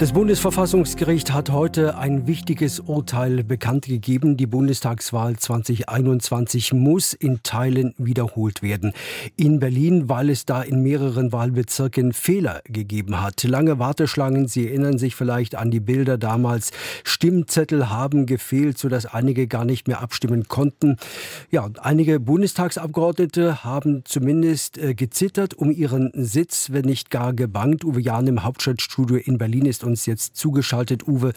Das Bundesverfassungsgericht hat heute ein wichtiges Urteil bekannt gegeben. Die Bundestagswahl 2021 muss in Teilen wiederholt werden. In Berlin, weil es da in mehreren Wahlbezirken Fehler gegeben hat. Lange Warteschlangen, Sie erinnern sich vielleicht an die Bilder damals. Stimmzettel haben gefehlt, sodass einige gar nicht mehr abstimmen konnten. Ja, einige Bundestagsabgeordnete haben zumindest äh, gezittert um ihren Sitz, wenn nicht gar gebangt. Uwe Jahn im Hauptstadtstudio in Berlin ist uns jetzt zugeschaltet, Uwe.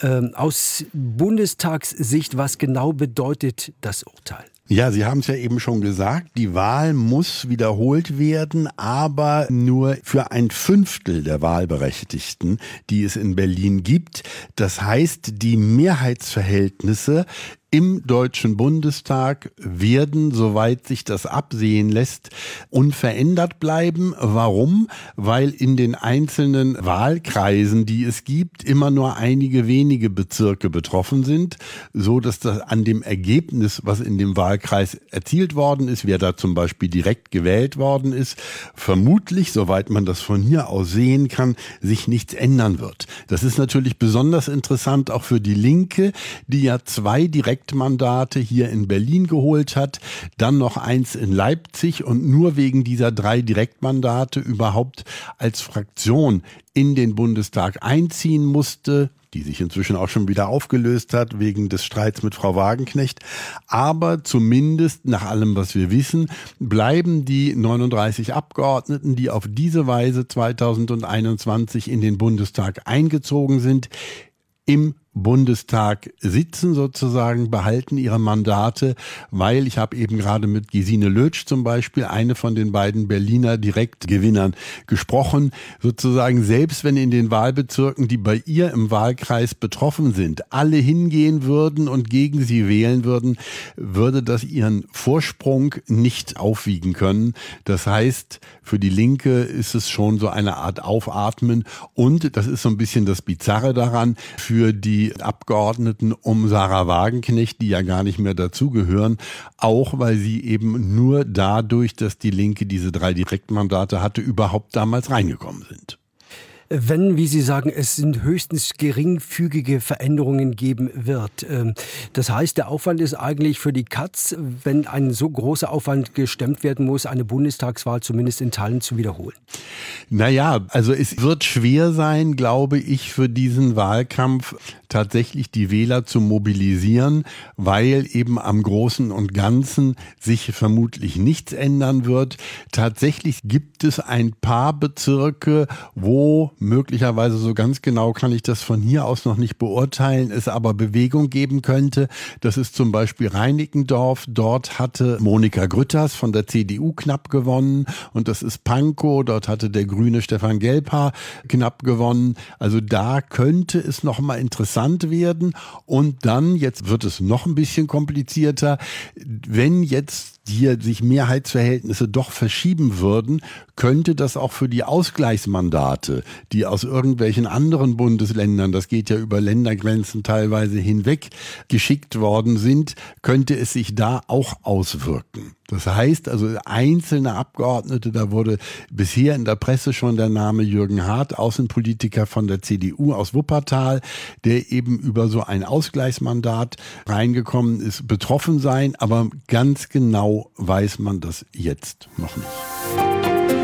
Ähm, aus Bundestagssicht, was genau bedeutet das Urteil? Ja, Sie haben es ja eben schon gesagt, die Wahl muss wiederholt werden, aber nur für ein Fünftel der Wahlberechtigten, die es in Berlin gibt. Das heißt, die Mehrheitsverhältnisse im Deutschen Bundestag werden, soweit sich das absehen lässt, unverändert bleiben. Warum? Weil in den einzelnen Wahlkreisen, die es gibt, immer nur einige wenige Bezirke betroffen sind, so dass das an dem Ergebnis, was in dem Wahlkreis erzielt worden ist, wer da zum Beispiel direkt gewählt worden ist, vermutlich, soweit man das von hier aus sehen kann, sich nichts ändern wird. Das ist natürlich besonders interessant auch für die Linke, die ja zwei direkt Direktmandate hier in Berlin geholt hat, dann noch eins in Leipzig und nur wegen dieser drei Direktmandate überhaupt als Fraktion in den Bundestag einziehen musste, die sich inzwischen auch schon wieder aufgelöst hat wegen des Streits mit Frau Wagenknecht. Aber zumindest nach allem, was wir wissen, bleiben die 39 Abgeordneten, die auf diese Weise 2021 in den Bundestag eingezogen sind, im Bundestag sitzen sozusagen, behalten ihre Mandate, weil ich habe eben gerade mit Gesine Lötsch zum Beispiel, eine von den beiden Berliner Direktgewinnern, gesprochen. Sozusagen selbst wenn in den Wahlbezirken, die bei ihr im Wahlkreis betroffen sind, alle hingehen würden und gegen sie wählen würden, würde das ihren Vorsprung nicht aufwiegen können. Das heißt, für die Linke ist es schon so eine Art Aufatmen und das ist so ein bisschen das Bizarre daran, für die Abgeordneten um Sarah Wagenknecht, die ja gar nicht mehr dazugehören, auch weil sie eben nur dadurch, dass die Linke diese drei Direktmandate hatte, überhaupt damals reingekommen sind wenn, wie Sie sagen, es sind höchstens geringfügige Veränderungen geben wird. Ähm, das heißt, der Aufwand ist eigentlich für die Katz, wenn ein so großer Aufwand gestemmt werden muss, eine Bundestagswahl zumindest in Teilen zu wiederholen. Naja, also es wird schwer sein, glaube ich, für diesen Wahlkampf tatsächlich die Wähler zu mobilisieren, weil eben am Großen und Ganzen sich vermutlich nichts ändern wird. Tatsächlich gibt es ein paar Bezirke, wo möglicherweise so ganz genau kann ich das von hier aus noch nicht beurteilen, es aber Bewegung geben könnte. Das ist zum Beispiel Reinickendorf. Dort hatte Monika Grütters von der CDU knapp gewonnen und das ist Pankow. Dort hatte der grüne Stefan Gelbhaar knapp gewonnen. Also da könnte es noch mal interessant werden. Und dann, jetzt wird es noch ein bisschen komplizierter, wenn jetzt hier sich Mehrheitsverhältnisse doch verschieben würden, könnte das auch für die Ausgleichsmandate, die aus irgendwelchen anderen Bundesländern, das geht ja über Ländergrenzen teilweise hinweg, geschickt worden sind, könnte es sich da auch auswirken. Das heißt also einzelne Abgeordnete, da wurde bisher in der Presse schon der Name Jürgen Hart, Außenpolitiker von der CDU aus Wuppertal, der eben über so ein Ausgleichsmandat reingekommen ist, betroffen sein, aber ganz genau weiß man das jetzt noch nicht.